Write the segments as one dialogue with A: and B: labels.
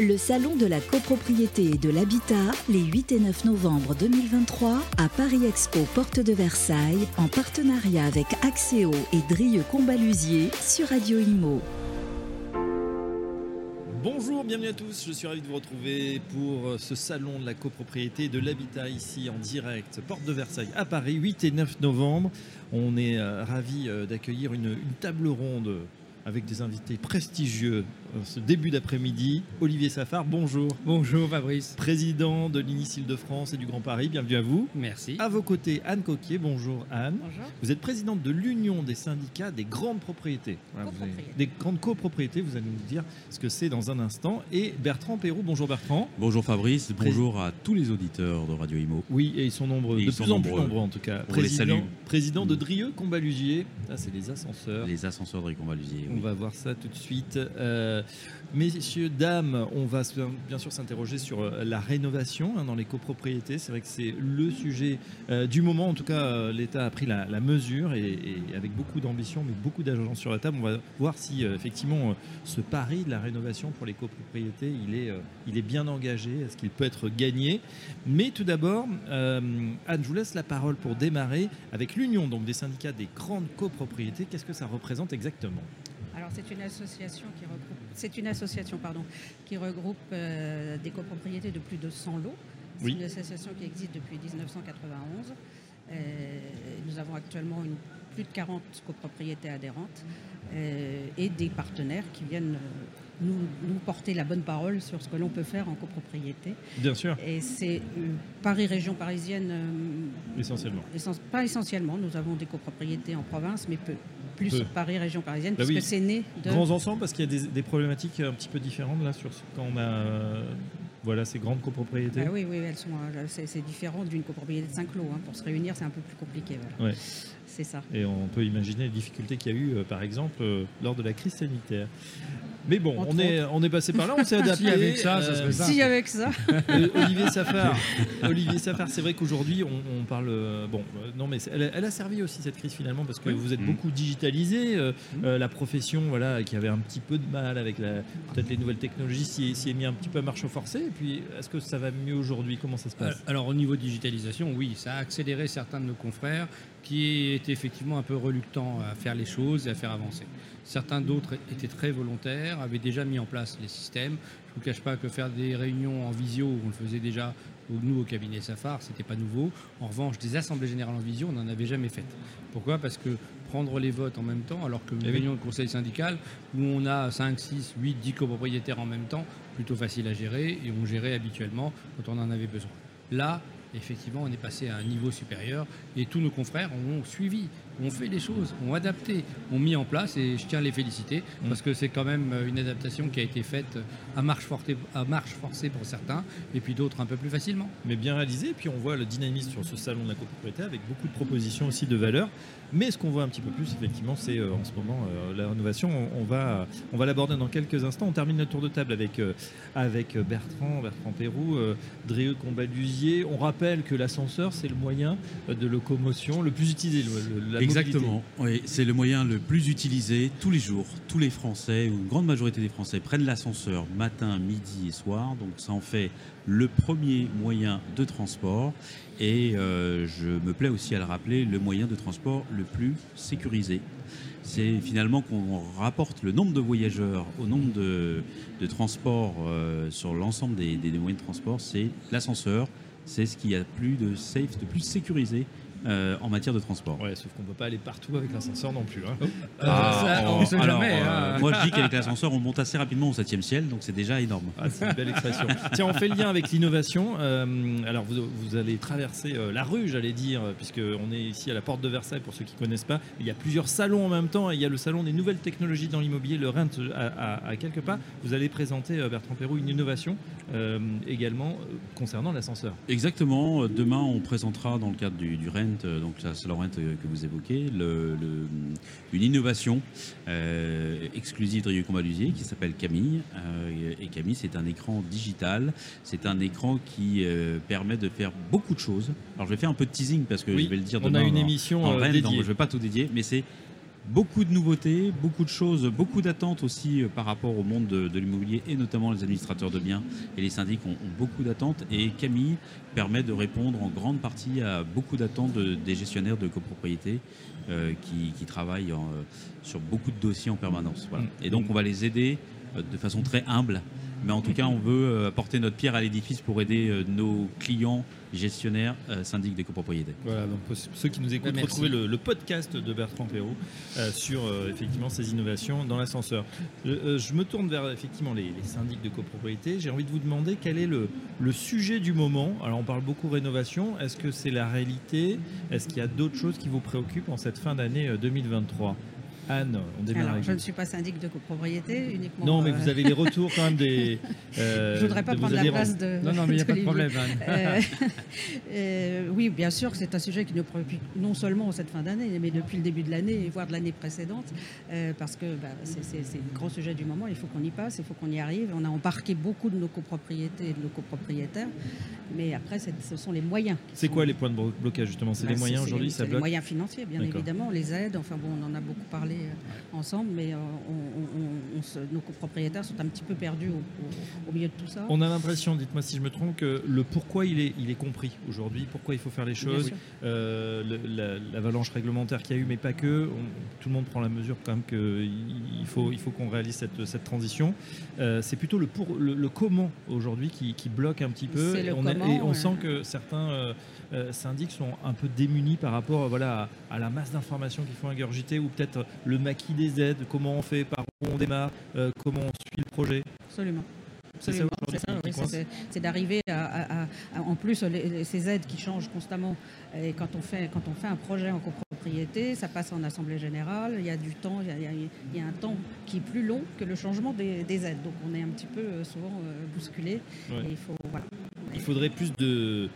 A: Le salon de la copropriété et de l'habitat, les 8 et 9 novembre 2023, à Paris Expo Porte de Versailles, en partenariat avec Axéo et Drieux Combalusier sur Radio Imo.
B: Bonjour, bienvenue à tous. Je suis ravi de vous retrouver pour ce salon de la copropriété et de l'habitat ici en direct, porte de Versailles à Paris, 8 et 9 novembre. On est euh, ravi euh, d'accueillir une, table ronde avec des invités prestigieux ce début d'après-midi. Olivier Safar, bonjour.
C: Bonjour Fabrice.
B: Président de l'Inis de france et du Grand Paris, bienvenue à vous.
C: Merci.
B: À vos côtés, Anne Coquier, bonjour Anne.
D: Bonjour.
B: Vous êtes présidente de l'Union des syndicats des grandes propriétés. Voilà, vous avez-
D: Copropriétés.
B: des grandes copropriétés, vous allez nous dire ce que c'est dans un instant. Et Bertrand Perroux, bonjour Bertrand.
E: Bonjour Fabrice, bonjour à tous les auditeurs de Radio Imo.
B: Oui, et ils sont nombreux,
E: Et
B: de plus en plus
E: nombreux.
B: nombreux en tout cas.
E: On les
B: président,
E: salue.
B: président de
E: Mm.
B: Drieux Combalusier, ça c'est les ascenseurs.
E: Les ascenseurs de Réconvalusier.
B: On va voir ça tout de suite. Euh, messieurs, dames, on va bien sûr s'interroger sur euh, la rénovation hein, dans les copropriétés. C'est vrai que c'est le sujet euh, du moment. En tout cas, euh, l'État a pris la, mesure et, avec beaucoup d'ambition, mais beaucoup d'argent sur la table. On va voir si euh, effectivement euh, ce pari de la rénovation pour les copropriétés, il est, euh, bien engagé. Est-ce qu'il peut être gagné? Mais tout d'abord, euh, Anne, je vous laisse la parole pour démarrer avec l'union des syndicats des grandes copropriétés. Qu'est-ce que ça représente exactement?
D: Alors c'est une association qui regroupe, c'est une association pardon, qui regroupe euh, des copropriétés de plus de 100 lots. C'est
B: Oui.
D: une association qui existe depuis 1991. Euh, nous avons actuellement une- plus de 40 copropriétés adhérentes euh, et des partenaires qui viennent nous, nous porter la bonne parole sur ce que l'on peut faire en copropriété.
B: Bien sûr,
D: Et c'est euh, Paris, région parisienne, euh,
B: essentiellement.
D: Essen- pas essentiellement, nous avons des copropriétés en province, mais peu, plus
B: Peu.
D: Paris, région parisienne,
B: Bah
D: puisque
B: oui.
D: c'est né de...
B: Grands ensembles, parce qu'il y a des, des problématiques un petit peu différentes là sur ce- quand on a euh, voilà, ces grandes copropriétés.
D: Ah oui, oui, elles sont, euh, c'est, différent d'une copropriété de 5 lots. hein. Pour se réunir, c'est un peu plus compliqué. Voilà.
B: Ouais.
D: C'est ça.
B: Et on peut imaginer les difficultés qu'il y a eu, euh, par exemple, lors de la crise sanitaire. Mais bon, on est, on est passé par là, on s'est adapté.
C: Si, avec ça, ça
B: Euh,
C: serait simple.
D: Si, avec ça.
B: Euh, Olivier Safar, Olivier Safar, c'est vrai qu'aujourd'hui on, on parle. euh, bon, euh, non, mais c'est- elle, a- elle a servi aussi cette crise finalement parce que
C: Oui.
B: vous êtes
E: Mm.
B: beaucoup digitalisé. euh, euh, la profession, voilà, qui avait un petit peu de mal avec la- peut-être les nouvelles technologies, s'y est, s'y est mis un petit peu à marche forcée. Et puis, est-ce que ça va mieux aujourd'hui? Comment ça se passe?
C: Alors au niveau digitalisation, oui, ça a accéléré certains de nos confrères qui étaient effectivement un peu reluctants à faire les choses et à faire avancer. Certains d'autres étaient très volontaires, avaient déjà mis en place les systèmes. Je ne vous cache pas que faire des réunions en visio, on le faisait déjà nous au cabinet Safar, c'était pas nouveau. En revanche, des assemblées générales en visio, on n'en avait jamais faites. Pourquoi? Parce que prendre les votes en même temps, alors que une
B: Eh
C: réunion de conseil syndical où on a 5, 6, 8, 10 copropriétaires en même temps, plutôt facile à gérer et on gérait habituellement quand on en avait besoin. Là, effectivement, on est passé à un niveau supérieur et tous nos confrères ont suivi, ont fait les choses, ont adapté, ont mis en place et je tiens à les féliciter
B: Mm.
C: parce que c'est quand même une adaptation qui a été faite à marche, forcée, à marche forcée pour certains et puis d'autres un peu plus facilement.
B: mais bien réalisé. Et puis on voit le dynamisme sur ce salon de la copropriété avec beaucoup de propositions aussi de valeur. Mais ce qu'on voit un petit peu plus, effectivement, c'est euh, en ce moment euh, la rénovation. On, on va, on va l'aborder dans quelques instants. On termine le tour de table avec, euh, avec euh, Bertrand, Bertrand Perroux, euh, Dréeux Combalusier. On rappelle que l'ascenseur, c'est le moyen euh, de locomotion le plus utilisé. le- le- la
E: Exactement, oui, c'est le moyen le plus utilisé tous les jours. Tous les Français, ou une grande majorité des Français, prennent l'ascenseur matin, midi et soir. Donc ça en fait le premier moyen de transport. Et euh, je me plais aussi à le rappeler, le moyen de transport le plus sécurisé. C'est finalement qu'on rapporte le nombre de voyageurs au nombre de, de transports euh, sur l'ensemble des, des- des moyens de transport, c'est l'ascenseur. C'est ce qui a plus de safe, de plus sécurisé euh, en matière de transport.
B: Ouais, sauf qu'on ne peut pas aller partout avec l'ascenseur non plus. hein.
E: Ah,
C: ça, on
E: oh,
C: sait
E: alors,
C: jamais,
E: euh,
C: hein.
E: moi, je dis qu'avec l'ascenseur, on monte assez rapidement au 7 ciel, donc c'est déjà énorme.
B: Ah, c'est une belle expression. Tiens, on fait le lien avec l'innovation. Euh, alors, vous, vous allez traverser euh, la rue, j'allais dire, puisque on est ici à la porte de Versailles, pour ceux qui ne connaissent pas. Il y a plusieurs salons en même temps. Il y a le salon des nouvelles technologies dans l'immobilier, le RENT, à, à- à quelques pas. Vous allez présenter, Bertrand Perroux, une innovation également concernant l'ascenseur.
E: Exactement. Demain, on présentera dans le cadre du, du RENT, euh, donc la salon RENT euh, que vous évoquez, le- le- une innovation euh, exclusive de Rio Combalusier qui s'appelle Camille. Euh, et Camille, c'est un écran digital. C'est un écran qui euh, permet de faire beaucoup de choses. Alors, je vais faire un peu de teasing parce que
B: Oui,
E: je vais le dire
B: on
E: demain.
B: a une
E: dans-
B: émission
E: dans
B: euh,
E: RENT, donc
B: dédiée.
E: je ne vais pas tout dédier, mais c'est Beaucoup de nouveautés, beaucoup de choses, beaucoup d'attentes aussi euh, par rapport au monde de, l'immobilier et notamment les administrateurs de biens. Et les syndics ont, beaucoup d'attentes. Et Camille permet de répondre en grande partie à beaucoup d'attentes de- des gestionnaires de copropriété euh, qui, travaillent en, euh, sur beaucoup de dossiers en permanence. Et donc on va les aider de façon très humble, mais en tout cas on veut euh, apporter notre pierre à l'édifice pour aider euh, nos clients gestionnaires euh, syndics des copropriétés.
B: Voilà, donc pour ceux qui nous écoutent,
C: Merci.
B: retrouvez le, le podcast de Bertrand Perrault euh, sur euh, effectivement ces innovations dans l'ascenseur. Euh, euh, je me tourne vers effectivement les, les syndics de copropriété. J'ai envie de vous demander quel est le, le sujet du moment. Alors on parle beaucoup rénovation. Est-ce que c'est la réalité? Est-ce qu'il y a d'autres choses qui vous préoccupent en cette fin d'année euh, 2023 Anne, on démarre
D: Alors,
B: avec
D: je ne suis pas syndic de copropriété, uniquement.
B: Non, mais
D: euh,
B: vous avez les retours quand même des. euh,
D: Je voudrais pas
B: de vos
D: prendre la
B: adhérents.
D: place de.
C: Non, non, mais il n'y a pas de problème. Anne.
D: Euh, euh, oui, bien sûr, c'est un sujet qui nous préoccupe non seulement en cette fin d'année, mais depuis le début de l'année, voire de l'année précédente, euh, parce que bah, c'est le grand sujet du moment. Il faut qu'on y passe, il faut qu'on y arrive. On a embarqué beaucoup de nos copropriétés et de nos copropriétaires, mais après, ce sont les moyens.
B: C'est
D: sont-
B: quoi les points de blo- blocage justement? C'est
D: Bah,
B: les moyens aujourd'hui,
D: les
B: bloque?
D: moyens financiers, bien évidemment, les aides. Enfin bon, on en a beaucoup parlé euh, ensemble, mais euh, on- on- on- on se- nos copropriétaires sont un petit peu perdus au, au- au milieu de tout ça.
B: On a l'impression, dites-moi si je me trompe, que le pourquoi il est, il est compris aujourd'hui, pourquoi il faut faire les choses, euh, l'avalanche réglementaire qu'il y a eu, mais pas que. On- tout le monde prend la mesure quand même qu'il faut, il faut qu'on réalise cette, cette transition. Euh, c'est plutôt le, pour, le, le comment aujourd'hui qui, qui bloque un petit peu. Et on, a-
D: comment,
B: et on sent que certains euh, euh, syndics sont un peu démunis par rapport euh, voilà, à, à la masse d'informations qu'il faut ingurgiter, ou peut-être le maquis des aides, comment on fait, par où on démarre, euh, comment on suit le projet.
D: Absolument.
B: C'est ça
D: c'est oui, d'arriver à, à- à- à- en plus les- ces aides qui changent constamment. Et quand on fait quand on fait un projet en copropriété, ça passe en assemblée générale. Il y a du temps, il y a, il y un temps qui est plus long que le changement des, des aides. Donc on est un petit peu euh, souvent euh, bousculé.
B: Ouais.
D: Et il faut voilà.
B: Il faudrait plus de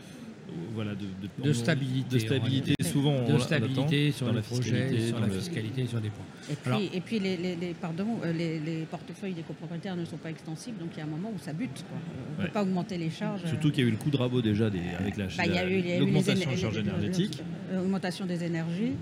B: voilà de,
C: De stabilité,
B: de stabilité. Souvent on
C: de stabilité
B: on
C: sur
B: l'attend,
C: le
B: dans
C: projet,
B: fiscalité,
C: sur la fiscalité, sur des points.
D: Et puis,
C: Alors-
D: et puis les, les- les- pardon, euh, les, les portefeuilles des copropriétaires ne sont pas extensibles, donc il y a un moment où ça bute. quoi. Euh, On ne
B: Ouais.
D: peut pas augmenter les charges.
B: Surtout qu'il y a eu le coup de rabot déjà des, avec la
D: Bah, il y a eu- il y a eu les
B: l'augmentation
D: éner-
B: de charges
D: les-
B: énergétiques.
D: L'augmentation des énergies,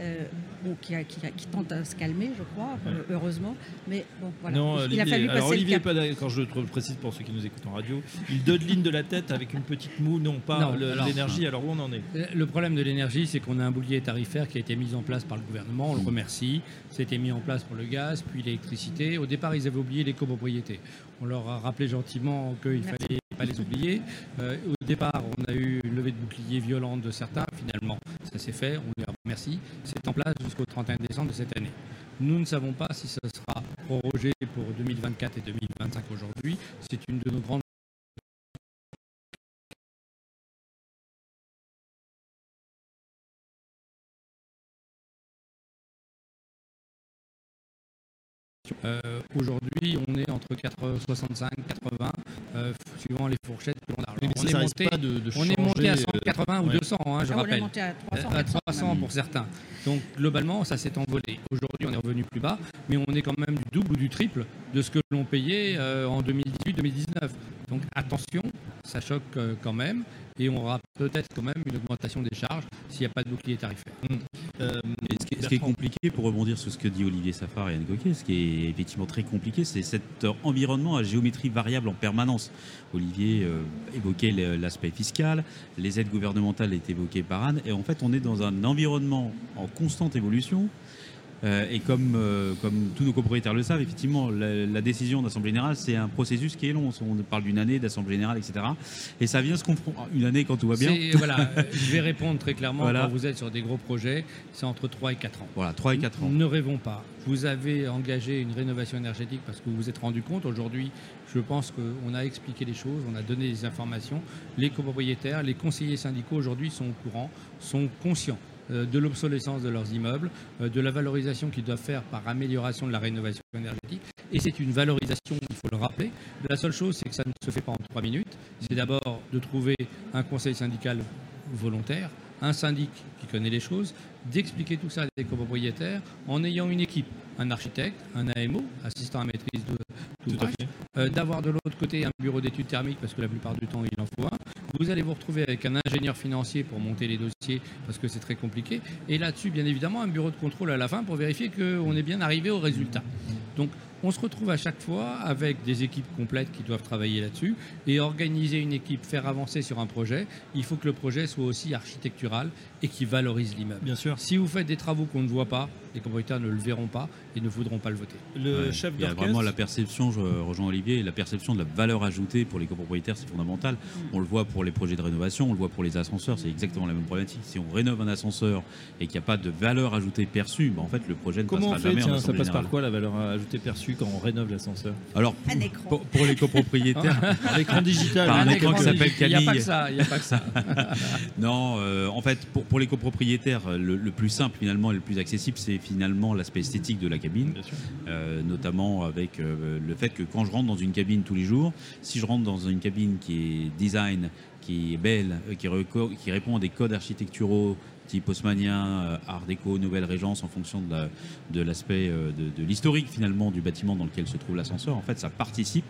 D: euh, bon, qui, a- qui a- qui tente à se calmer, je crois,
B: Ouais.
D: euh, heureusement. Mais bon, voilà.
B: Non,
D: il
B: Olivier,
D: a fallu
B: alors
D: passer
B: Olivier
D: le cap.
B: pas d'accord, quand je le précise pour ceux qui nous écoutent en radio, il dodeline de la tête avec une petite moue, non pas
C: alors-
B: l'énergie, alors où on en est?
C: Le problème de l'énergie, c'est qu'on a un boulier tarifaire qui a été mis en place par le gouvernement, on le remercie. C'était mis en place pour le gaz, puis l'électricité. Au départ, ils avaient oublié les copropriétés. On leur a rappelé gentiment qu'il
D: Merci.
C: fallait pas les oublier. Euh, au départ, on a eu une levée de bouclier violente de certains. Finalement, ça s'est fait, on les remercie. C'est en place jusqu'au 31 décembre de cette année. Nous ne savons pas si ça sera prorogé pour 2024 et 2025 aujourd'hui. C'est une de nos grandes Euh, Aujourd'hui, on est entre 4 65 80, euh, suivant les fourchettes que l'on a. On, est monté,
B: pas de, de
C: on est monté à
B: changer, euh,
C: 180 ou
B: ouais.
C: 200, hein, je
D: Ah, on est
C: rappelle.
D: monté à 300,
C: Euh, à
D: 400
C: 300
D: même.
C: pour certains. Donc globalement, ça s'est envolé. Aujourd'hui, on est revenu plus bas, mais on est quand même du double ou du triple de ce que l'on payait euh, en 2018-2019. Donc attention, ça choque euh, quand même, et on aura peut-être quand même une augmentation des charges s'il n'y a pas de bouclier tarifaire.
B: Euh,
E: ce, qui, ce qui est compliqué, pour rebondir sur ce que dit Olivier Safar et Anne Coquet, ce qui est effectivement très compliqué, c'est cet euh, environnement à géométrie variable en permanence. Olivier euh, évoquait l'aspect fiscal, les aides gouvernementales étaient évoquées par Anne, et en fait on est dans un environnement en constante évolution. Euh, et comme, euh, comme tous nos copropriétaires le savent, effectivement, la, la décision d'Assemblée Générale, c'est un processus qui est long. On parle d'une année d'Assemblée Générale, etc. Et ça vient se confronter. Une année quand tout va bien.
C: Voilà, je vais répondre très clairement.
E: Voilà.
C: Quand vous êtes sur des gros projets, c'est entre 3 et 4 ans.
E: Voilà, 3 et 4 ans.
C: Ne rêvons pas. Vous avez engagé une rénovation énergétique parce que vous vous êtes rendu compte aujourd'hui. Je pense qu'on a expliqué les choses, on a donné des informations. Les copropriétaires, les conseillers syndicaux aujourd'hui sont au courant, sont conscients de l'obsolescence de leurs immeubles, euh, de la valorisation qu'ils doivent faire par amélioration de la rénovation énergétique. Et c'est une valorisation, il faut le rappeler. La seule chose, c'est que ça ne se fait pas en trois minutes. C'est d'abord de trouver un conseil syndical volontaire, un syndic qui connaît les choses, d'expliquer tout ça à des copropriétaires en ayant une équipe, un architecte, un AMO, assistant à maîtrise de
B: Tout à
C: d'ouvrage, euh, d'avoir de l'autre côté un bureau d'études thermiques parce que la plupart du temps il en faut un, Vous allez vous retrouver avec un ingénieur financier pour monter les dossiers parce que c'est très compliqué. Et là-dessus, bien évidemment, un bureau de contrôle à la fin pour vérifier qu'on est bien arrivé au résultat. Donc, on se retrouve à chaque fois avec des équipes complètes qui doivent travailler là-dessus et organiser une équipe, faire avancer sur un projet. Il faut que le projet soit aussi architectural et qui valorise l'immeuble.
B: Bien sûr.
C: Si vous faites des travaux qu'on ne voit pas, les copropriétaires ne le verront pas et ne voudront pas le voter.
B: Le
E: Ouais,
B: chef
E: il y a
B: d'orchestre.
E: vraiment la perception, je rejoins Olivier, la perception de la valeur ajoutée pour les copropriétaires, c'est fondamental. On le voit pour les projets de rénovation, on le voit pour les ascenseurs, c'est exactement la même problématique. Si on rénove un ascenseur et qu'il n'y a pas de valeur ajoutée perçue, ben en fait le projet ne
B: Comment on
E: passera
B: fait
E: jamais en
B: tiens, Ça
E: assemblée
B: passe par quoi la valeur ajoutée perçue? Quand on rénove l'ascenseur
E: Alors
D: Un écran.
E: pour, pour les copropriétaires,
B: Un écran digital.
E: Par un écran qui s'appelle
C: Il n'y a pas
E: Camille.
C: que ça. Il n'y a pas que ça.
E: Non, euh, en fait, pour, pour les copropriétaires, le, le plus simple finalement et le plus accessible, c'est finalement l'aspect esthétique de la cabine,
B: Bien sûr.
E: euh, notamment avec euh, le fait que quand je rentre dans une cabine tous les jours, si je rentre dans une cabine qui est design, qui est belle, qui, qui répond à des codes architecturaux type haussmannien, euh, art déco, nouvelle régence en fonction de la- de l'aspect euh, de, de l'historique finalement du bâtiment dans lequel se trouve l'ascenseur. En fait, ça participe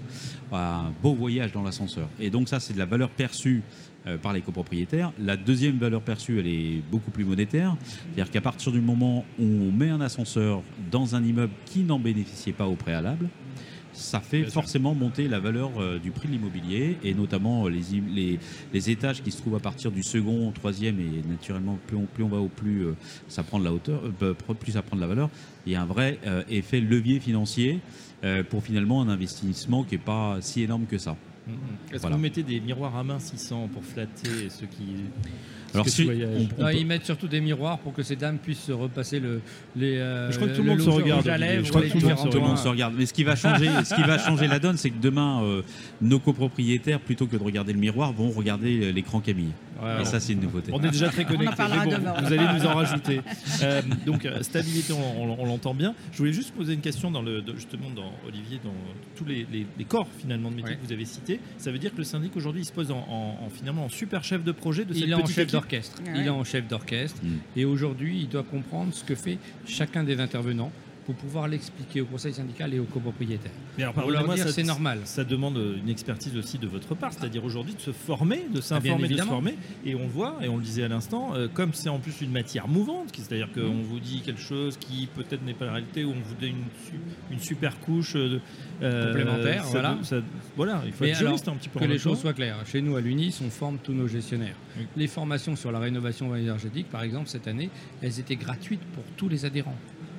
E: à un beau voyage dans l'ascenseur. Et donc ça, c'est de la valeur perçue euh, par les copropriétaires. La deuxième valeur perçue, elle est beaucoup plus monétaire. C'est-à-dire qu'à partir du moment où on met un ascenseur dans un immeuble qui n'en bénéficiait pas au préalable, ça fait
B: Bien sûr.
E: forcément monter la valeur euh, du prix de l'immobilier et notamment euh, les, les, les étages qui se trouvent à partir du second, troisième et naturellement plus on, plus on va au plus euh, ça prend de la hauteur, euh, plus ça prend de la valeur. Il y a un vrai effet levier financier pour finalement un investissement qui n'est pas si énorme que ça.
B: Mhm. Est-ce
E: Voilà.
B: que vous mettez des miroirs à main 600 pour flatter ceux qui.
E: Alors si
B: tu voyages.
E: on- on
C: Non,
E: peut-
C: ils mettent surtout des miroirs pour que ces dames puissent se repasser le, les. euh,
B: Je crois que tout le monde se regarde, Je crois
C: les
B: que tout le monde
C: différents
E: Tout le monde
C: points.
E: se regarde. Mais ce qui va changer, ce qui va changer la donne, c'est que demain, euh, nos copropriétaires, plutôt que de regarder le miroir, vont regarder l'écran Camille.
B: Ouais,
E: Et ça, c'est une nouveauté.
B: On est déjà très connectés. bon. Vous allez nous en rajouter. Euh, donc euh, stabilité, on, on- on l'entend bien. Je voulais juste poser une question dans le, justement dans Olivier, dans tous les, les- les corps finalement de métier
C: Ouais.
B: que vous avez cités. Ça veut dire que le syndic aujourd'hui il se pose en, en- en, finalement en super chef de projet de cette
C: Il est en chef
B: équipe.
C: d'orchestre.
D: Ouais.
C: Il est en chef d'orchestre.
E: Mm.
C: Et aujourd'hui, il doit comprendre ce que fait chacun des intervenants pour pouvoir l'expliquer au conseil syndical et aux copropriétaires.
B: Mais alors,
C: Pour leur dire c'est normal.
B: Ça demande une expertise aussi de votre part, c'est-à-dire aujourd'hui de se former, de
C: Ah,
B: s'informer, de se former. Et on voit, et on le disait à l'instant, euh, comme c'est en plus une matière mouvante, c'est-à-dire qu'on vous dit quelque chose qui peut-être n'est pas la réalité, ou on vous donne une, su- une super couche euh, euh,
C: Complémentaire,
B: ça-
C: voilà.
B: ça- voilà, il faut
C: Mais
B: être
C: alors,
B: juriste un petit peu.
C: Que les choses soient claires. Chez nous, à l'UNIS, on forme tous nos gestionnaires. Les formations sur la rénovation énergétique, par exemple, cette année, elles étaient gratuites pour tous les adhérents.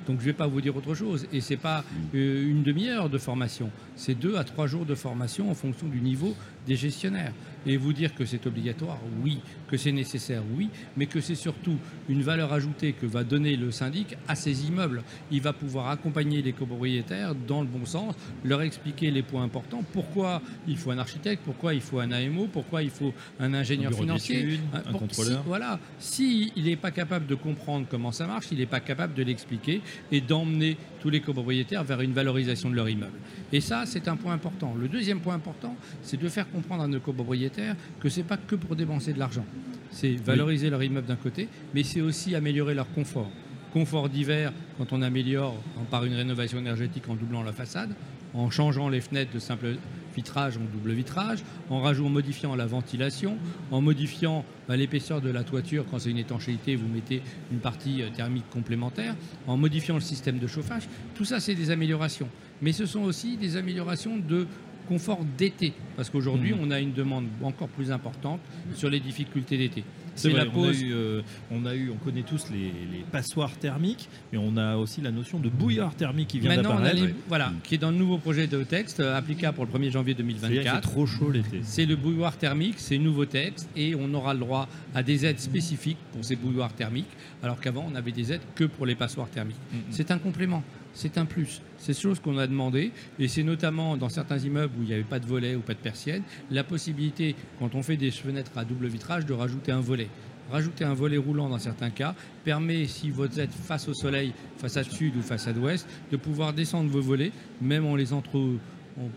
C: Donc je ne vais pas vous dire autre chose. Et ce n'est pas euh, une demi-heure de formation, c'est deux à trois jours de formation en fonction du niveau des gestionnaires. Et vous dire que c'est obligatoire, oui, que c'est nécessaire, oui, mais que c'est surtout une valeur ajoutée que va donner le syndic à ses immeubles. Il va pouvoir accompagner les copropriétaires dans le bon sens, leur expliquer les points importants, pourquoi il faut un architecte, pourquoi il faut un AMO, pourquoi il faut un ingénieur
B: Un
C: financier,
B: un
C: pour-
B: contrôleur.
C: si- voilà, si il n'est pas capable de comprendre comment ça marche, il n'est pas capable de l'expliquer et d'emmener tous les copropriétaires vers une valorisation de leur immeuble. Et ça, c'est un point important. Le deuxième point important, c'est de faire comprendre à nos copropriétaires que c'est pas que pour dépenser de l'argent. C'est valoriser leur immeuble d'un côté, mais c'est aussi améliorer leur confort. Confort d'hiver, quand on améliore par une rénovation énergétique en doublant la façade, en changeant les fenêtres de simple vitrage en double vitrage, en rajoutant, en modifiant la ventilation, en modifiant bah, l'épaisseur de la toiture quand c'est une étanchéité, vous mettez une partie euh, thermique complémentaire, en modifiant le système de chauffage. Tout ça, c'est des améliorations. Mais ce sont aussi des améliorations de confort d'été, parce qu'aujourd'hui,
B: Mhm.
C: on a une demande encore plus importante sur les difficultés d'été.
B: C'est
C: C'est la
B: on, a
C: pause.
B: eu, euh, on a eu, on connaît tous les, les passoires thermiques, mais on a aussi la notion de bouillard thermique qui vient d'apparaître.
C: voilà, qui est dans le nouveau projet de texte euh, applicable pour le 1er janvier
B: C'est-à-dire qu'il fait
C: 2024.
B: trop chaud l'été.
C: C'est le bouilloire thermique, c'est nouveau texte et on aura le droit à des aides spécifiques pour ces bouilloires thermiques, alors qu'avant on avait des aides que pour les passoires thermiques. C'est un complément, c'est un plus. C'est ce chose qu'on a demandé et c'est notamment dans certains immeubles où il n'y avait pas de volet ou pas de persienne, la possibilité, quand on fait des fenêtres à double vitrage, de rajouter un volet. Rajouter un volet roulant dans certains cas permet, si vous êtes face au soleil, façade sud ou façade ouest, de pouvoir descendre vos volets, même en les entre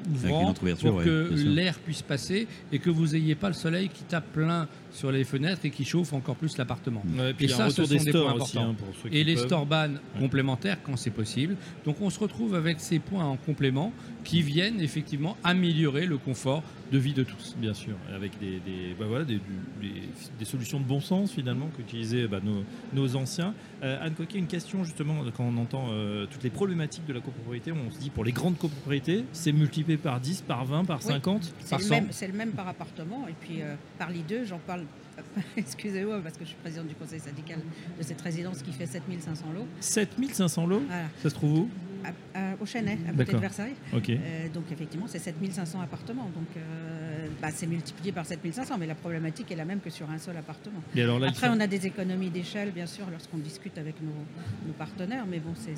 C: ouvrant, pour
E: ouais,
C: que l'air puisse passer et que vous n'ayez pas le soleil qui tape plein sur les fenêtres et qui chauffent encore plus l'appartement.
B: Ouais, puis
C: Et
B: il y a
C: ça,
B: un
C: ce
B: retour des
C: sont des
B: stores
C: points
B: aussi,
C: importants.
B: hein, pour ceux qui
C: Et les
B: peuvent.
C: store ban complémentaires quand c'est possible. Donc on se retrouve avec ces points en complément qui viennent effectivement améliorer le confort de vie de tous.
B: Bien sûr, avec des, des, bah voilà, des, des- des solutions de bon sens finalement qu'utilisaient bah, nos, nos anciens. Euh, Anne Coquet, une question justement, quand on entend euh, toutes les problématiques de la copropriété, on se dit pour les grandes copropriétés, c'est multiplié par 10, par 20, par
D: Oui.
B: 50
D: C'est
B: par
D: le,
B: 100
D: même, c'est le même par appartement. Et puis, euh, par l'I2, j'en parle, excusez-moi, parce que je suis présidente du conseil syndical de cette résidence qui fait 7500 lots.
B: 7500 lots
D: Voilà.
B: Ça se trouve où?
D: À, à- au Chênay, à côté de Versailles. Euh, donc, effectivement, c'est 7500 appartements. Donc, euh, bah, c'est multiplié par 7500, mais la problématique est la même que sur un seul appartement.
B: Et alors là,
D: Après, on a des économies d'échelle, bien sûr, lorsqu'on discute avec nos, nos partenaires, mais bon, c'est-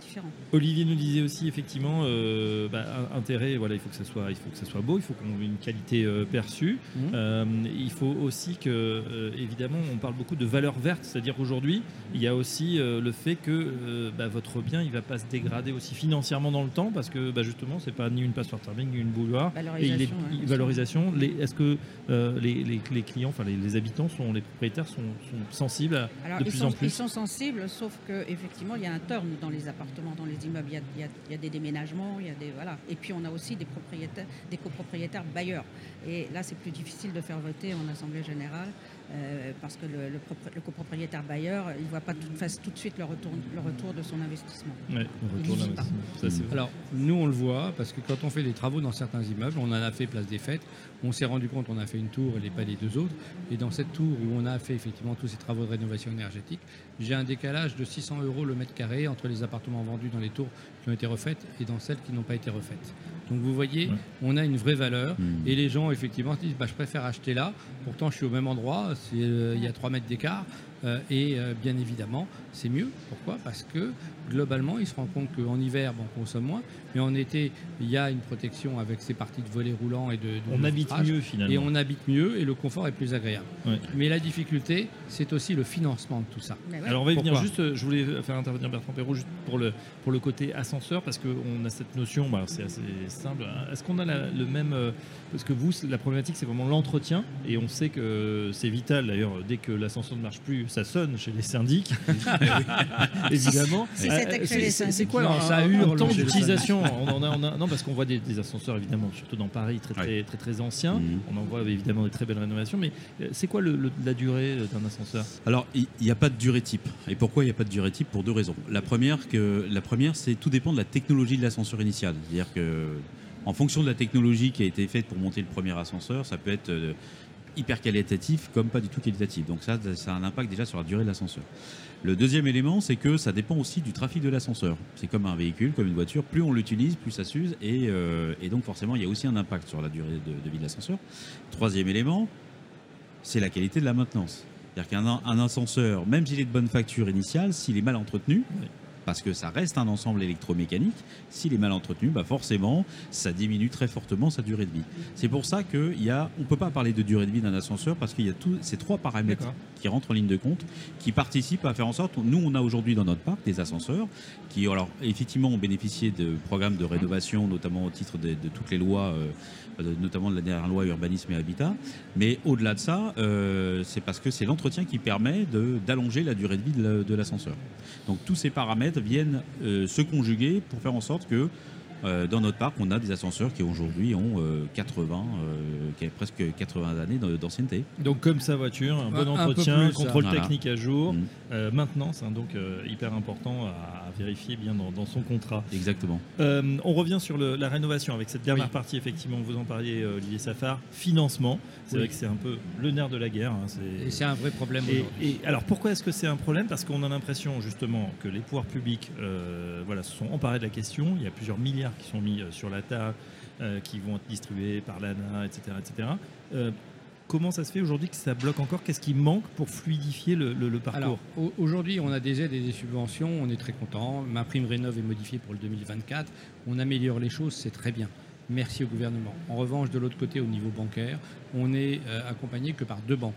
D: différent.
B: Olivier nous disait aussi effectivement euh, bah, intérêt voilà il faut que ça soit il faut que ça soit beau il faut qu'on ait une qualité perçue. Euh, il faut aussi que évidemment on parle beaucoup de valeur verte c'est-à-dire aujourd'hui il y a aussi le fait que bah, votre bien il va pas se dégrader aussi financièrement dans le temps parce que bah, justement c'est pas ni une passoire thermique ni une bouilloire et il est-
D: Valorisation. hein,
B: Les- est-ce que euh, les, les- les clients enfin les, les habitants sont les propriétaires sont, sont sensibles à-
D: Alors,
B: de
D: ils,
B: plus
D: sont,
B: en plus?
D: ils sont sensibles, sauf qu'effectivement, il y a un turn dans les appartements, dans les immeubles. Il y a, il y a- il y a des déménagements, il y a des, voilà. et puis on a aussi des, propriétaires, des copropriétaires bailleurs. Et là, c'est plus difficile de faire voter en Assemblée générale, euh, parce que le, le propri- le copropriétaire bailleur, il ne voit pas tout, face tout de suite le retour, le retour de son investissement.
B: Ouais, on retourne
D: Il pas.
B: ça, c'est.
C: Alors, nous, on le voit, parce que quand on fait des travaux dans certains immeubles, on en a fait place des fêtes, on s'est rendu compte, on a fait une tour et les pas les deux autres, et dans cette tour où on a fait effectivement tous ces travaux de rénovation énergétique, j'ai un décalage de 600 euros le mètre carré entre les appartements vendus dans les tours qui ont été refaites et dans celles qui n'ont pas été refaites. Donc vous voyez,
B: Ouais.
C: on a une vraie valeur,
E: Mm.
C: et les gens effectivement se disent, bah, je préfère acheter là, pourtant je suis au même endroit, euh, il y a 3 mètres d'écart, et euh, bien évidemment, c'est mieux. Pourquoi? Parce que globalement, ils se rendent compte qu'en hiver, bon, on consomme moins, mais en été, il y a une protection avec ces parties de volets roulants et de, de
B: on habite mieux finalement
C: Et on habite mieux et le confort est plus agréable.
B: Ouais.
C: Mais la difficulté, c'est aussi le financement de tout ça.
D: Ouais.
B: Alors on va y venir juste, euh, je voulais faire intervenir Bertrand Perrault juste pour le, pour le côté ascenseur, parce qu'on a cette notion, bah, c'est assez simple. Est-ce qu'on a la- le même... euh, Parce que vous, la problématique, c'est vraiment l'entretien, et on sait que c'est vital, d'ailleurs, dès que l'ascenseur ne marche plus, ça sonne chez les syndics, évidemment. C'est-
D: syndics.
B: quoi
C: Non,
B: un,
C: ça
B: un
C: hurle
B: temps d'utilisation on en a, on a- Non, parce qu'on voit des, des ascenseurs, évidemment, surtout dans Paris, très très,
E: Ouais.
B: très, très, anciens.
E: Mhm.
B: On en voit évidemment des très belles rénovations, mais euh, c'est quoi le- le- la durée euh, d'un ascenseur?
E: Alors, il n'y a pas de durée type. Et pourquoi il n'y a pas de durée type? Pour deux raisons. La première, que, la première c'est tout dépend de la technologie de l'ascenseur initial. C'est-à-dire que, en fonction de la technologie qui a été faite pour monter le premier ascenseur, ça peut être euh, hyper qualitatif comme pas du tout qualitatif. Donc ça, ça a un impact déjà sur la durée de l'ascenseur. Le deuxième élément, c'est que ça dépend aussi du trafic de l'ascenseur. C'est comme un véhicule, comme une voiture. Plus on l'utilise, plus ça s'use. Et, euh, donc forcément, il y a aussi un impact sur la durée de, vie de l'ascenseur. Troisième élément, c'est la qualité de la maintenance. C'est-à-dire qu'un un ascenseur, même s'il est de bonne facture initiale, s'il est mal entretenu. Parce que ça reste un ensemble électromécanique, s'il est mal entretenu, bah forcément, ça diminue très fortement sa durée de vie. C'est pour ça qu'on ne peut pas parler de durée de vie d'un ascenseur, parce qu'il y a tous ces trois paramètres qui rentrent en ligne de compte, qui participent à faire en sorte, nous on a aujourd'hui dans notre parc des ascenseurs, qui alors effectivement ont bénéficié de programmes de rénovation, notamment au titre de, de toutes les lois, euh, notamment de la dernière loi urbanisme et habitat. Mais au-delà de ça, euh, c'est parce que c'est l'entretien qui permet d'allonger la durée de vie de l'ascenseur. Donc tous ces paramètres viennent euh, se conjuguer pour faire en sorte que euh, dans notre parc, on a des ascenseurs qui aujourd'hui ont euh, 80, euh, qui ont presque 80 années d'ancienneté.
B: Donc comme sa voiture, un bon
C: un
B: entretien,
C: plus,
B: contrôle
E: voilà.
B: technique à jour,
E: Mm.
B: euh, maintenance, hein, donc euh, hyper important à, à vérifier bien dans, dans son contrat.
E: Exactement.
B: Euh, on revient sur le- la rénovation avec cette dernière
C: Oui.
B: partie, effectivement, vous en parliez, euh, Olivier Safar, financement. C'est
C: Oui.
B: vrai que c'est un peu le nerf de la guerre. hein, c'est-
C: Et c'est un vrai problème
B: Et,
C: aujourd'hui.
B: et alors pourquoi est-ce que c'est un problème? Parce qu'on a l'impression justement que les pouvoirs publics euh, voilà, se sont emparés de la question. Il y a plusieurs milliards qui sont mis euh, sur la table, euh, qui vont être distribués par l'ANA, etc. etc. Euh, comment ça se fait aujourd'hui que ça bloque encore? Qu'est-ce qui manque pour fluidifier le, parcours?
C: Aujourd'hui, on a des aides et des subventions, on est très content. Ma prime rénov est modifiée pour le 2024. On améliore les choses, c'est très bien. Merci au gouvernement. En revanche, de l'autre côté, au niveau bancaire, on est accompagné que par deux banques.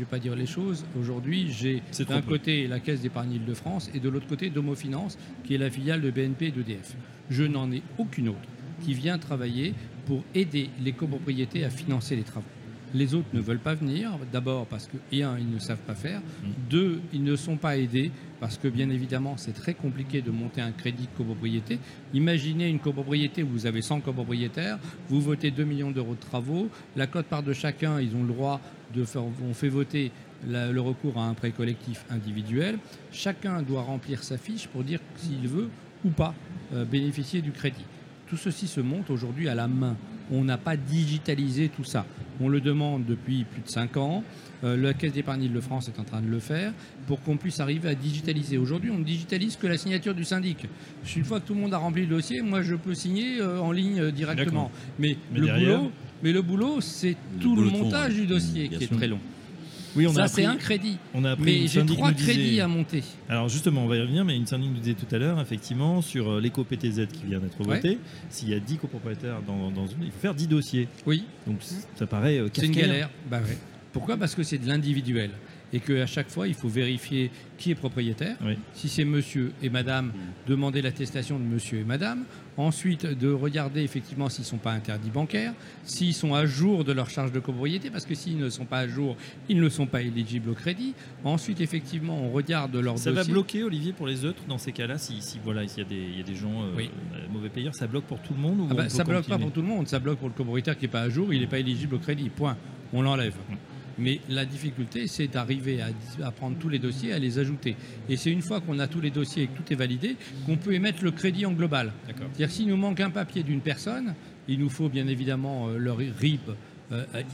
C: Je ne vais pas dire les choses. Aujourd'hui, j'ai
B: C'est
C: d'un côté la Caisse d'épargne Île-de-France et de l'autre côté Domo Finance, qui est la filiale de BNP et d'EDF. Je n'en ai aucune autre qui vient travailler pour aider les copropriétés à financer les travaux. Les autres ne veulent pas venir, d'abord parce que, et un, ils ne savent pas faire, deux, ils ne sont pas aidés, parce que bien évidemment, c'est très compliqué de monter un crédit de copropriété. Imaginez une copropriété où vous avez 100 copropriétaires, vous votez 2 millions d'euros de travaux, la cote part de chacun, ils ont le droit de faire, on fait voter le recours à un prêt collectif individuel. Chacun doit remplir sa fiche pour dire s'il veut ou pas euh, bénéficier du crédit. Tout ceci se monte aujourd'hui à la main. On n'a pas digitalisé tout ça. On le demande depuis plus de 5 ans. Euh, la Caisse d'épargne de France est en train de le faire pour qu'on puisse arriver à digitaliser. Aujourd'hui, on ne digitalise que la signature du syndic. Une fois que tout le monde a rempli le dossier, moi je peux signer euh, en ligne euh, directement. Mais,
B: Mais
C: le
B: derrière
C: boulot, mais le boulot, c'est tout le
E: fond,
C: montage
E: ouais.
C: du dossier
E: Bien
C: qui
E: sûr.
C: est très long.
B: Oui, on a
C: Ça, c'est un crédit.
B: On a appris
C: Mais j'ai trois
B: disait-
C: crédits à monter.
B: Alors justement, on va y revenir, mais une syndic nous disait tout à l'heure, effectivement, sur euh, l'éco-PTZ qui vient d'être
C: Ouais.
B: voté, s'il y a 10 copropriétaires dans, dans une, il faut faire 10 dossiers.
C: Oui,
B: Donc ça paraît euh,
C: c'est une galère. Bah ouais. Pourquoi? Parce que c'est de l'individuel. Et qu'à chaque fois, il faut vérifier qui est propriétaire.
B: Oui.
C: Si c'est monsieur et madame, demander l'attestation de monsieur et madame. Ensuite, de regarder effectivement s'ils ne sont pas interdits bancaires, s'ils sont à jour de leur charge de copropriété, parce que s'ils ne sont pas à jour, ils ne sont pas éligibles au crédit. Ensuite, effectivement, on regarde leur
B: Ça va bloquer, Olivier, pour les autres dans ces cas-là, si, si voilà, s'il y a des, il y a des gens euh,
C: Oui.
B: euh, mauvais payeurs, ça bloque pour tout le monde ou
C: Ah bah, ça bloque pas pour tout le monde, ça bloque pour le copropriétaire qui n'est pas à jour, il n'est pas éligible au crédit, point. On l'enlève. Mais la difficulté, c'est d'arriver à, à prendre tous les dossiers, à les ajouter. Et c'est une fois qu'on a tous les dossiers et que tout est validé, qu'on peut émettre le crédit en global. C'est-à-dire s'il nous manque un papier d'une personne, il nous faut bien évidemment euh, leur RIB,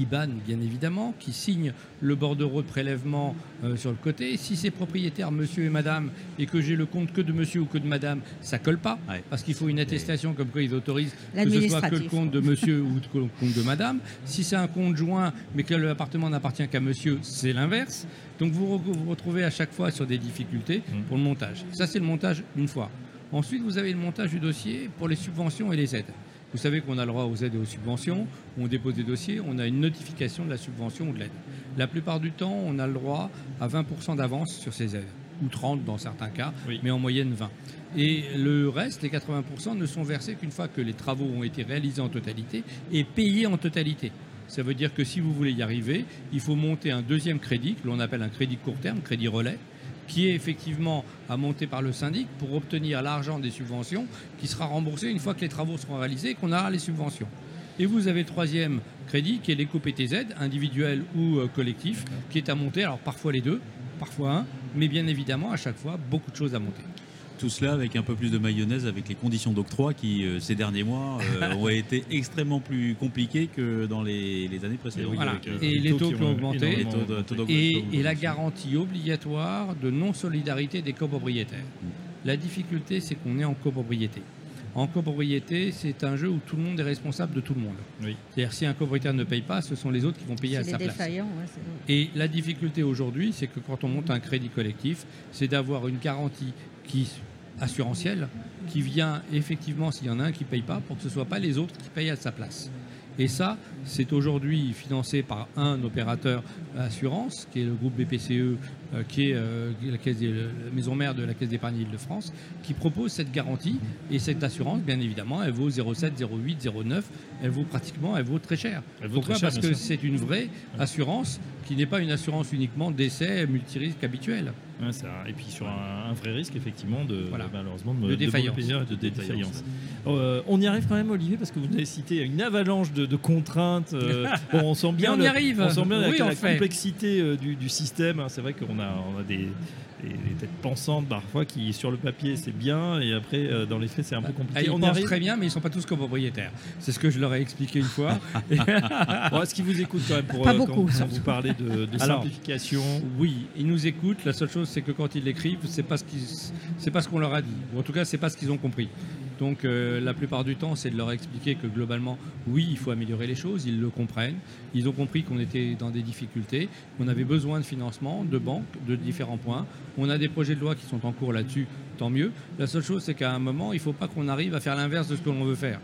C: IBAN bien évidemment, qui signe le bordereau de prélèvement euh, sur le côté. Si c'est propriétaire monsieur et madame et que j'ai le compte que de monsieur ou que de madame, ça colle pas
E: Ouais.
C: parce qu'il faut une attestation comme quoi ils autorisent que ce soit que le compte de monsieur ou que le compte de madame. Si c'est un compte joint mais que l'appartement n'appartient qu'à monsieur, c'est l'inverse. Donc vous re- vous retrouvez à chaque fois sur des difficultés
B: Mhm.
C: pour le montage. Ça c'est le montage une fois. Ensuite, vous avez le montage du dossier pour les subventions et les aides. Vous savez qu'on a le droit aux aides et aux subventions. On dépose des dossiers, on a une notification de la subvention ou de l'aide. La plupart du temps, on a le droit à 20% d'avance sur ces aides, ou 30 dans certains cas,
B: Oui.
C: mais en moyenne 20. Et le reste, les 80%, ne sont versés qu'une fois que les travaux ont été réalisés en totalité et payés en totalité. Ça veut dire que si vous voulez y arriver, il faut monter un deuxième crédit, que l'on appelle un crédit court terme, crédit relais, qui est effectivement à monter par le syndic pour obtenir l'argent des subventions qui sera remboursé une fois que les travaux seront réalisés et qu'on aura les subventions. Et vous avez le troisième crédit qui est l'éco-PTZ, individuel ou euh, collectif, qui est à monter, alors parfois les deux, parfois un, mais bien évidemment à chaque fois beaucoup de choses à monter.
E: Tout cela avec un peu plus de mayonnaise avec les conditions d'octroi qui, euh, ces derniers mois, euh, ont été extrêmement plus compliquées que dans les, les années précédentes.
C: Voilà.
B: avec, euh,
C: Et les taux qui ont augmenté. Et, et la garantie obligatoire de non-solidarité des copropriétaires. La difficulté, c'est qu'on est en copropriété. En copropriété, c'est un jeu où tout le monde est responsable de tout le monde.
B: Oui.
C: C'est-à-dire si un copropriétaire ne paye pas, ce sont les autres qui vont payer à sa place.
D: ouais,
C: Et la difficulté aujourd'hui, c'est que quand on monte un crédit collectif, c'est d'avoir une garantie qui assurantielle qui vient effectivement s'il y en a un qui ne paye pas pour que ce ne soit pas les autres qui payent à sa place. Et ça, c'est aujourd'hui financé par un opérateur assurance, qui est le groupe BPCE, euh, qui est euh, la, caisse des- la maison mère de la Caisse d'épargne Île-de-France, qui propose cette garantie. Et cette assurance, bien évidemment, elle vaut 0,7, 0,8, 0,9. Elle vaut pratiquement, elle vaut très cher.
B: Elle vaut
C: Pourquoi
B: très cher,
C: Parce que c'est une vraie assurance qui n'est pas une assurance uniquement d'essai multirisque habituel.
B: Ouais, ça- et puis sur un, un vrai risque, effectivement, de,
C: Voilà.
B: malheureusement, de,
C: défaillance.
B: de,
E: De.
B: Euh, on y arrive quand même, Olivier, parce que vous avez cité une avalanche de, de contraintes. euh, bon, on sent bien,
C: on y arrive.
B: On sent bien la,
C: Oui,
B: complexité du, du système. hein. C'est vrai qu'on a, on a des, des- des têtes pensantes parfois qui, sur le papier, c'est bien, et après, euh, dans les faits, c'est un peu compliqué.
C: ils
B: on
C: pensent
B: arrive.
C: très bien, mais ils ne sont pas tous copropriétaires. C'est ce que je leur ai expliqué une fois.
B: Bon, Est-ce qu'ils vous écoutent quand même pour
D: Pas
B: euh,
D: beaucoup,
B: quand, quand
D: surtout.
B: vous parlez de, de
C: Alors,
B: simplification
C: Oui, ils nous écoutent. La seule chose, c'est que quand ils l'écrivent, c'est pas ce qu'ils, c'est pas ce qu'on leur a dit. Ou en tout cas, c'est pas ce qu'ils ont compris. Donc, euh, la plupart du temps, c'est de leur expliquer que globalement, oui, il faut améliorer les choses. Ils le comprennent. Ils ont compris qu'on était dans des difficultés, qu'on avait besoin de financement, de banques, de différents points. On a des projets de loi qui sont en cours là-dessus. Tant mieux. La seule chose, c'est qu'à un moment, il ne faut pas qu'on arrive à faire l'inverse de ce que l'on veut faire.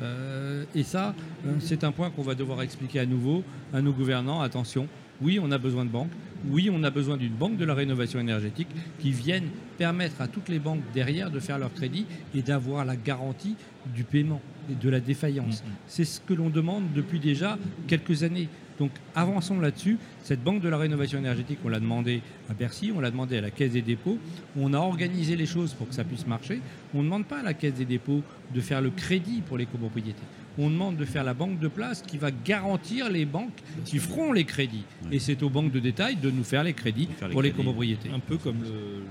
C: Euh, et ça, euh, c'est un point qu'on va devoir expliquer à nouveau à nos gouvernants. Attention, oui, on a besoin de banques. Oui, on a besoin d'une banque de la rénovation énergétique qui vienne permettre à toutes les banques derrière de faire leur crédit et d'avoir la garantie du paiement et de la défaillance.
B: Mhm.
C: C'est ce que l'on demande depuis déjà quelques années. Donc avançons là-dessus. Cette banque de la rénovation énergétique, on l'a demandé à Bercy, on l'a demandé à la Caisse des dépôts. On a organisé les choses pour que ça puisse marcher. On ne demande pas à la Caisse des dépôts de faire le crédit pour les copropriétés. On demande de faire la banque de place qui va garantir les banques qui feront les crédits. Et c'est aux banques de détail de nous faire les crédits
E: Faire les
C: pour les copropriétés.
B: Un peu comme le, le-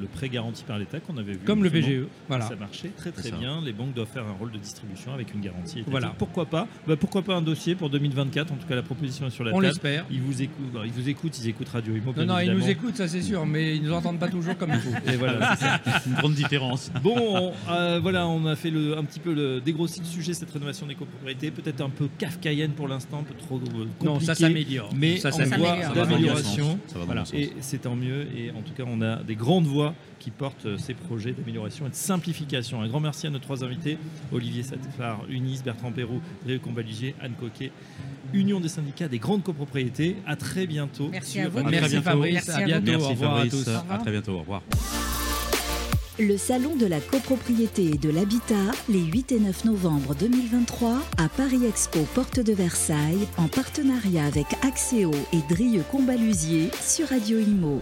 B: le prêt garanti par l'État qu'on avait vu.
C: Comme le. BGE. Voilà.
B: Ça marchait très très bien. Les banques doivent faire un rôle de distribution avec une garantie. étatique.
C: Voilà.
B: Pourquoi pas Bah, Pourquoi pas un dossier pour 2024 En tout cas, la proposition est sur la
C: On
B: table.
C: l'espère.
B: Ils vous écoutent. alors, Ils vous écoutent. Ils écoutent Radio Imo.
C: Non, ils nous écoutent, ça c'est sûr, mais ils nous entendent pas toujours comme il faut.
B: Et voilà. c'est ça.
E: Une grande différence.
B: Bon, on, euh, voilà, on a fait le, un petit peu le dégrossi le sujet cette rénovation des copropriétés. Peut-être un peu kafkaïenne pour l'instant, un peu trop euh, compliqué.
C: Non, ça s'améliore.
B: Mais
C: ça
B: on
C: s'améliore.
B: voit
D: s'améliore.
E: Ça
B: d'amélioration.
E: Ça va dans le
B: Voilà.
E: bon sens.
B: Et c'est tant mieux. Et en tout cas, on a des grandes voix qui portent euh, ces projets d'amélioration et de simplification. Un grand merci à nos trois invités Olivier Satefar, Unis, Bertrand Perroux, Réu Combaligier, Anne Coquet, Union des syndicats des grandes copropriétés. À très bientôt.
D: Merci
B: sur
D: à vous.
C: Merci. Fabrice,
D: Merci
C: à
D: à vous.
C: bientôt.
E: Merci
C: au revoir
E: Fabrice.
C: à tous.
D: Au revoir.
E: À très bientôt. Au revoir.
A: Le Salon de la copropriété et de l'habitat, les 8 et 9 novembre 2023, à Paris Expo Porte de Versailles, en partenariat avec Axéo et Drieux Combalusier sur Radio Imo.